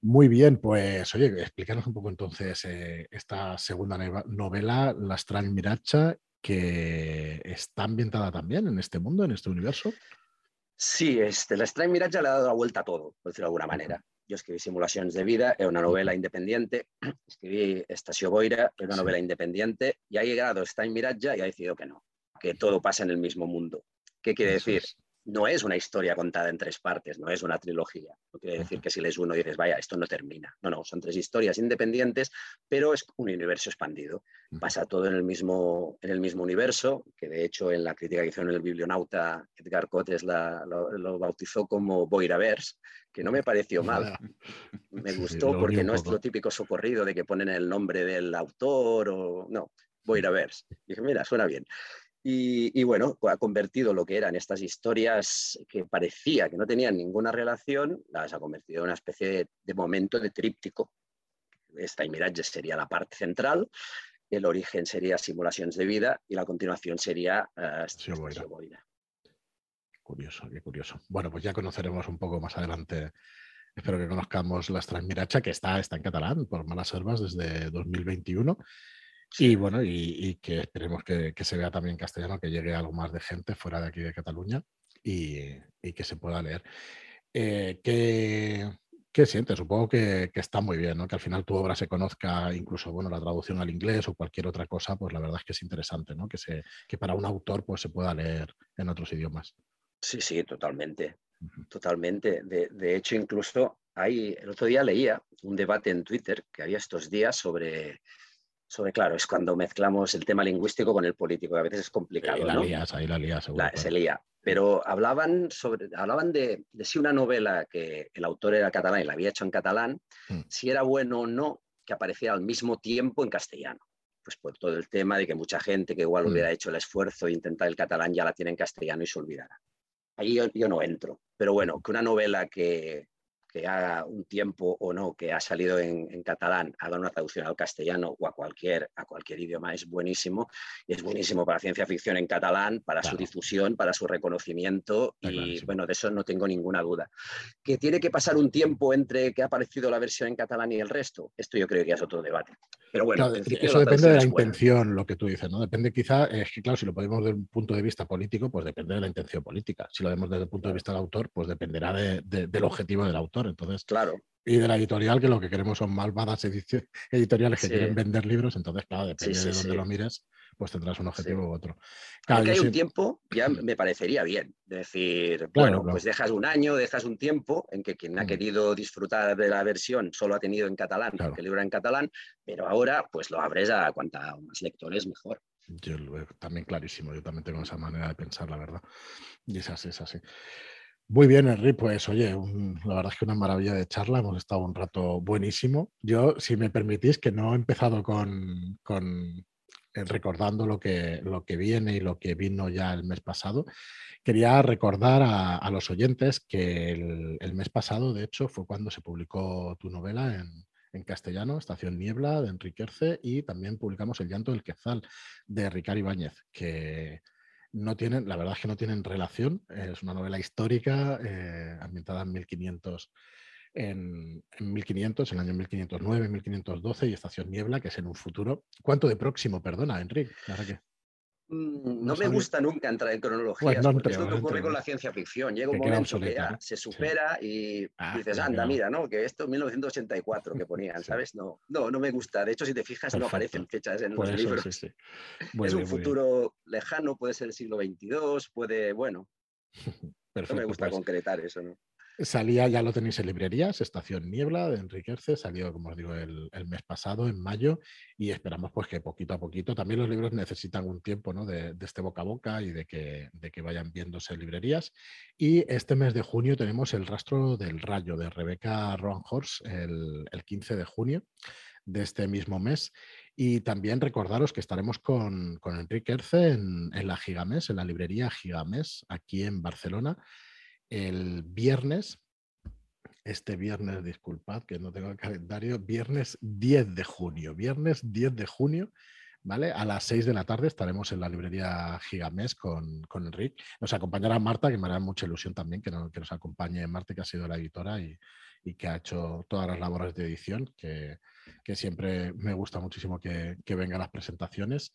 Muy bien, pues oye, explícanos un poco entonces eh, esta segunda novela, La Astral Miracha, que está ambientada también en este mundo, en este universo. Sí, este, La Astral Miracha le ha dado la vuelta a todo, por decirlo de alguna manera. Jo escriví Simulacions de vida, es una novela independiente, escribí Estació Boira, es una novela independiente, y ha llegado, está en Miratja y ha decidido que no, que todo pasa en el mismo mundo. ¿Qué quiere decir? No es una historia contada en tres partes, no es una trilogía. No quiere decir que si lees uno dices, vaya, esto no termina. No, no, son tres historias independientes, pero es un universo expandido. Pasa todo en el mismo, en el mismo universo, que de hecho en la crítica que hizo en el Biblionauta, Edgar Cotes lo, bautizó como Boiraverse, que no me pareció mal. Me gustó porque no es lo típico socorrido de que ponen el nombre del autor o no. Boiraverse. Dije, mira, suena bien. Y, bueno, ha convertido lo que eran estas historias que parecía que no tenían ninguna relación, las ha convertido en una especie de, momento de tríptico. Esta Mirage sería la parte central, el origen sería simulaciones de vida y la continuación sería uh, Curioso, qué curioso. Bueno, pues ya conoceremos un poco más adelante. Espero que conozcamos la Transmiracha, que está, está en catalán por Malas Herbas desde 2021 y bueno, y, que esperemos que, se vea también en castellano, que llegue algo más de gente fuera de aquí de Cataluña y, que se pueda leer. Eh, ¿qué, sientes? Supongo que, está muy bien, ¿no? Que al final tu obra se conozca, incluso bueno, la traducción al inglés o cualquier otra cosa, pues la verdad es que es interesante, ¿no? Que, se, que para un autor pues, se pueda leer en otros idiomas. Sí, sí, totalmente. Totalmente. De, de, hecho, incluso hay, el otro día leía un debate en Twitter que había estos días sobre sobre, claro, es cuando mezclamos el tema lingüístico con el político, que a veces es complicado. la lías, ahí la lías, seguro. se lía. Pero hablaban, sobre, hablaban de, si una novela que el autor era catalán y la había hecho en catalán, mm. si era bueno o no que apareciera al mismo tiempo en castellano. Pues por todo el tema de que mucha gente que igual mm. hubiera hecho el esfuerzo de intentar el catalán ya la tiene en castellano y se olvidará. Ahí yo no entro. Pero bueno, que una novela que, que haga un tiempo o no que ha salido en, catalán, haga una traducción al castellano o a cualquier, a cualquier idioma, es buenísimo. Y es buenísimo para ciencia ficción en catalán, para su difusión, para su reconocimiento. y bueno, de eso no tengo ninguna duda. Que tiene que pasar un tiempo entre que ha aparecido la versión en catalán y el resto, esto yo creo que es otro debate. Pero bueno, eso depende de la intención, lo que tú dices, ¿no? Depende quizá, es que claro, si lo podemos desde un punto de vista político, pues depende de la intención política. Si lo vemos desde el punto de vista del autor, pues dependerá del objetivo del autor. Entonces, claro. Y de la editorial, que lo que queremos son malvadas editoriales que quieren vender libros, entonces, claro, depende de dónde lo mires, pues tendrás un objetivo u otro. Claro, hay un tiempo, ya me parecería bien. decir, bueno, pues dejas un año, dejas un tiempo en que quien ha mm. querido disfrutar de la versión solo ha tenido en catalán, porque el libro era en catalán, pero ahora pues lo abres a cuanta más lectores mejor. Yo lo veo también clarísimo, yo también tengo esa manera de pensar, la verdad. Y es así, es así. Muy bien, Henry, pues oye, la verdad es que una maravilla de charla, hemos estado un rato buenísimo. Yo, si me permitís, que no he empezado con, eh, recordando lo que, viene y lo que vino ya el mes pasado, quería recordar a, los oyentes que el, mes pasado, de hecho, fue cuando se publicó tu novela en, castellano, Estación Niebla, de Enrique Erce, y también publicamos El llanto del Quetzal, de Ricardo Ibáñez, que no tienen, la verdad es que no tienen relación, es una novela histórica eh, ambientada en 1500 en, 1500, en el año 1509, 1512 y Estación Niebla, que es en un futuro. ¿Cuánto de próximo, perdona, Enrique? Mm, no, me gusta nunca entrar en cronologías, porque es lo que ocurre con la ciencia ficción. Llega un momento que ya se supera y ah, dices, anda, mira, ¿no? Que esto es 1984 que ponían, ¿sabes? No, no, no me gusta. De hecho, si te fijas, no aparecen fechas en los libros. es un futuro lejano, puede ser el siglo XXII, puede, bueno. no me gusta pues concretar eso, ¿no? Salía, ya lo tenéis en librerías, Estación Niebla de Enrique Erce, salió, como os digo, el, mes pasado, en mayo, y esperamos pues que poquito a poquito, también los libros necesitan un tiempo ¿no? de, este boca a boca y de que, de que vayan viéndose en librerías. Y este mes de junio tenemos El rastro del rayo de Rebeca Roanhorst, el, el 15 de junio de este mismo mes. Y también recordaros que estaremos con, con Enrique Erce en, en la Gigamés, en la librería Gigamés, aquí en Barcelona el viernes, este viernes, disculpad que no tengo el calendario, viernes 10 de junio, viernes 10 de junio, ¿vale? A las 6 de la tarde estaremos en la librería Gigamés con, con Enrique. Nos acompañará Marta, que me hará mucha ilusión también que, nos acompañe Marta, que ha sido la editora y, y, que ha hecho todas las labores de edición, que, que siempre me gusta muchísimo que, que vengan las presentaciones.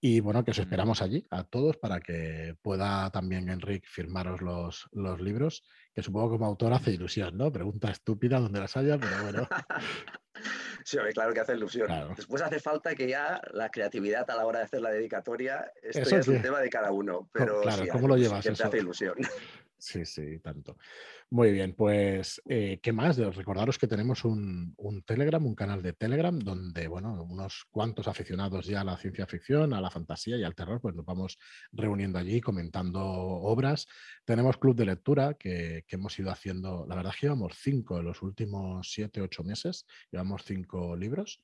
Y bueno, que os esperamos allí a todos para que pueda también Enrique firmaros los, los libros, que supongo que como autor hace ilusión, ¿no? Pregunta estúpida donde las haya, pero bueno. sí, claro que hace ilusión. Después hace falta que ya la creatividad a la hora de hacer la dedicatoria, esto es un tema de cada uno. Pero claro, ¿cómo lo llevas? Eso? hace ilusión. Sí, sí, tanto. Muy bien, pues, eh, ¿qué más? Recordaros que tenemos un, Telegram, un canal de Telegram, donde, bueno, unos cuantos aficionados ya a la ciencia ficción, a la fantasía y al terror, pues nos vamos reuniendo allí, comentando obras. Tenemos club de lectura que, que hemos ido haciendo, la verdad es que llevamos cinco en los últimos siete, ocho meses, llevamos cinco libros.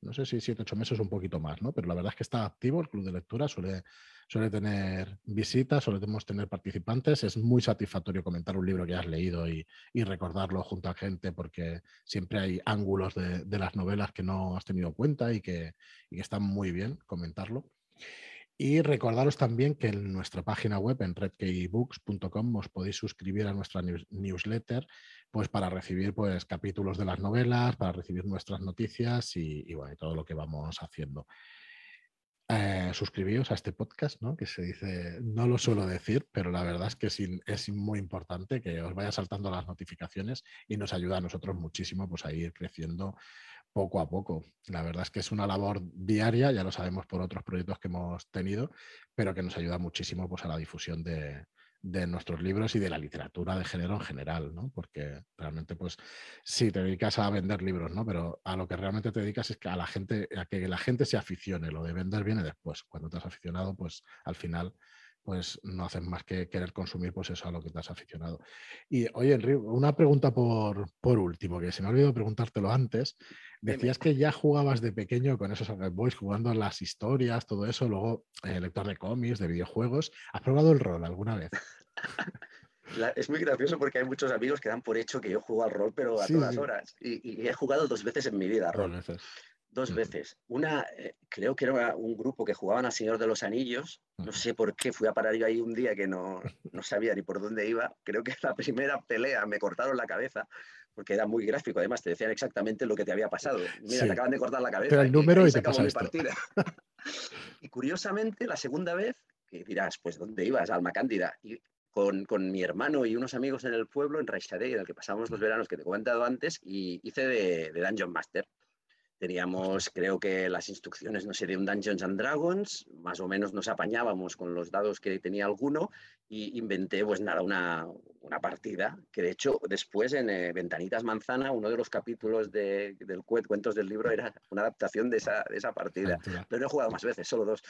No sé si siete, ocho meses un poquito más, ¿no? Pero la verdad es que está activo el club de lectura, suele suele tener visitas, solemos tener participantes. Es muy satisfactorio comentar un libro que has leído y, recordarlo junto a gente porque siempre hay ángulos de, las novelas que no has tenido cuenta y que, y están muy bien comentarlo. Y recordaros también que en nuestra página web, en redkeybooks.com, os podéis suscribir a nuestra newsletter pues para recibir pues, capítulos de las novelas, para recibir nuestras noticias y, bueno, todo lo que vamos haciendo eh, suscribíos a este podcast, ¿no? que se dice, no lo suelo decir, pero la verdad es que es, es, muy importante que os vaya saltando las notificaciones y nos ayuda a nosotros muchísimo pues, a ir creciendo poco a poco. La verdad es que es una labor diaria, ya lo sabemos por otros proyectos que hemos tenido, pero que nos ayuda muchísimo pues, a la difusión de, de nuestros libros y de la literatura de género en general, ¿no? Porque realmente, pues, sí, te dedicas a vender libros, ¿no? Pero a lo que realmente te dedicas es que a la gente, a que la gente se aficione. Lo de vender viene después. Cuando te has aficionado, pues al final pues no haces más que querer consumir pues eso a lo que te has aficionado. Y oye, Enrique, una pregunta por, por último, que se me ha olvidado preguntártelo antes. Decías que ya jugabas de pequeño con esos Boys, jugando las historias, todo eso, luego eh, lector de cómics, de videojuegos. ¿Has probado el rol alguna vez? es muy gracioso porque hay muchos amigos que dan por hecho que yo juego al rol, pero a todas horas. Y, he jugado dos veces en mi vida rol. Dos veces. Una, eh, creo que era un grupo que jugaban al Señor de los Anillos. No sé por qué fui a parar yo ahí un día que no, no sabía ni por dónde iba. Creo que la primera pelea me cortaron la cabeza porque era muy gráfico. Además, te decían exactamente lo que te había pasado. Mira, te acaban de cortar la cabeza. Pero el número y, te pasa esto. partida. y curiosamente, la segunda vez, que dirás, pues, ¿dónde ibas? Alma Cándida. Y con, con, mi hermano y unos amigos en el pueblo, en Raixadé, en el que pasamos los veranos que te he comentado antes, y hice de, de Dungeon Master. Teníamos, creo que las instrucciones, no sé, de un Dungeons and Dragons, más o menos nos apañábamos con los dados que tenía alguno y inventé, pues nada, una, una partida, que de hecho después en eh, Ventanitas Manzana, uno de los capítulos de, del Cuentos del libro era una adaptación de esa, de esa partida. Pero he jugado más veces, solo dos.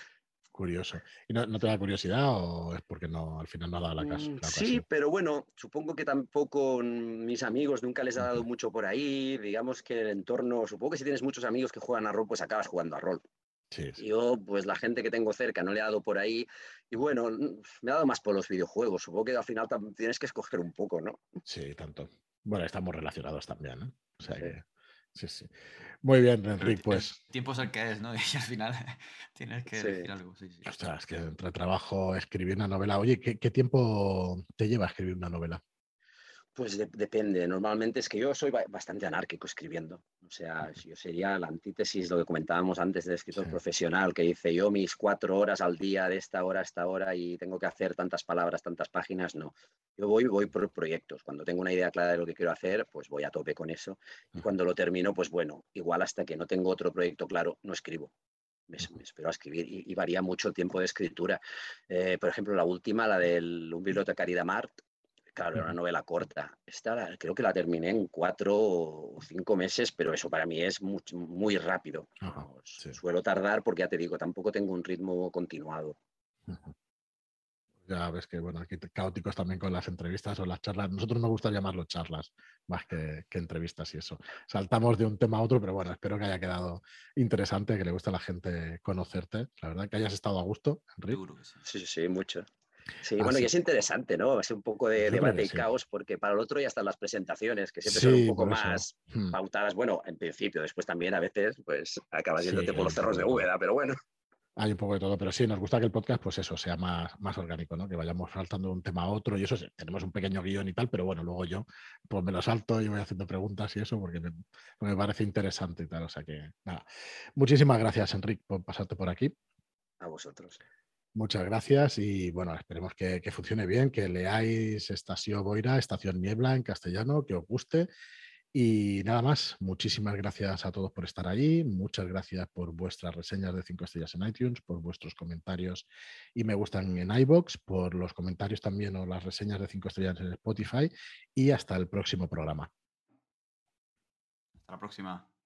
Curioso. ¿Y no, te da curiosidad o es porque no, al final no ha dado la casa? Mm, sí, pero bueno, supongo que tampoco mis amigos nunca les ha dado mucho por ahí. Digamos que el entorno, supongo que si tienes muchos amigos que juegan a rol, pues acabas jugando a rol. Yo, pues la gente que tengo cerca no le ha dado por ahí. Y bueno, me ha dado más por los videojuegos. Supongo que al final tienes que escoger un poco, ¿no? Sí, tanto. Bueno, estamos relacionados también, ¿no? O sea que. Sí, sí. Muy bien, Enrique, pues. El tiempo es el que es, ¿no? Y al final tienes que decir algo. Sí, sí. Ostras, que entre trabajo, escribir una novela. Oye, ¿qué, tiempo te lleva escribir una novela? Pues depende. Normalmente es que yo soy bastante anárquico escribiendo. O sea, yo sería la antítesis, lo que comentábamos antes del escritor profesional, que dice yo mis cuatro horas al día, de esta hora a esta hora, y tengo que hacer tantas palabras, tantas páginas. No. Yo voy, voy por proyectos. Cuando tengo una idea clara de lo que quiero hacer, pues voy a tope con eso. Y cuando lo termino, pues bueno, igual hasta que no tengo otro proyecto claro, no escribo. Me, espero a escribir y, varía mucho el tiempo de escritura. Eh, por ejemplo, la última, la del Un bibliotecario de Mart, Claro, era una novela corta. Esta creo que la terminé en cuatro o cinco meses, pero eso para mí es muy, muy rápido. Suelo tardar porque ya te digo, tampoco tengo un ritmo continuado. Ya ves que, bueno, aquí caóticos también con las entrevistas o las charlas. Nosotros nos gusta llamarlo charlas más que, entrevistas y eso. Saltamos de un tema a otro, pero bueno, espero que haya quedado interesante, que le guste a la gente conocerte. La verdad, que hayas estado a gusto, Enrique. Sí, sí, sí, mucho. Sí, bueno, y es interesante, ¿no? Va a ser un poco de debate y caos, porque para el otro ya están las presentaciones, que siempre son un poco más hmm. pautadas. Bueno, en principio, después también a veces, pues acabas yéndote por los cerros de Úbeda, pero bueno. Hay un poco de todo, pero sí, nos gusta que el podcast, pues eso, sea más, más orgánico, ¿no? Que vayamos saltando de un tema a otro y eso, tenemos un pequeño guion y tal, pero bueno, luego yo pues me lo salto y voy haciendo preguntas y eso porque me, me parece interesante y tal. O sea que, nada. Muchísimas gracias, Enrique, por pasarte por aquí. A vosotros. Muchas gracias y bueno, esperemos que, funcione bien, que leáis Estación Boira, Estación Niebla en castellano, que os guste. Y nada más, muchísimas gracias a todos por estar ahí, muchas gracias por vuestras reseñas de 5 estrellas en iTunes, por vuestros comentarios y me gustan en iBox, por los comentarios también o las reseñas de 5 estrellas en Spotify y hasta el próximo programa. Hasta la próxima.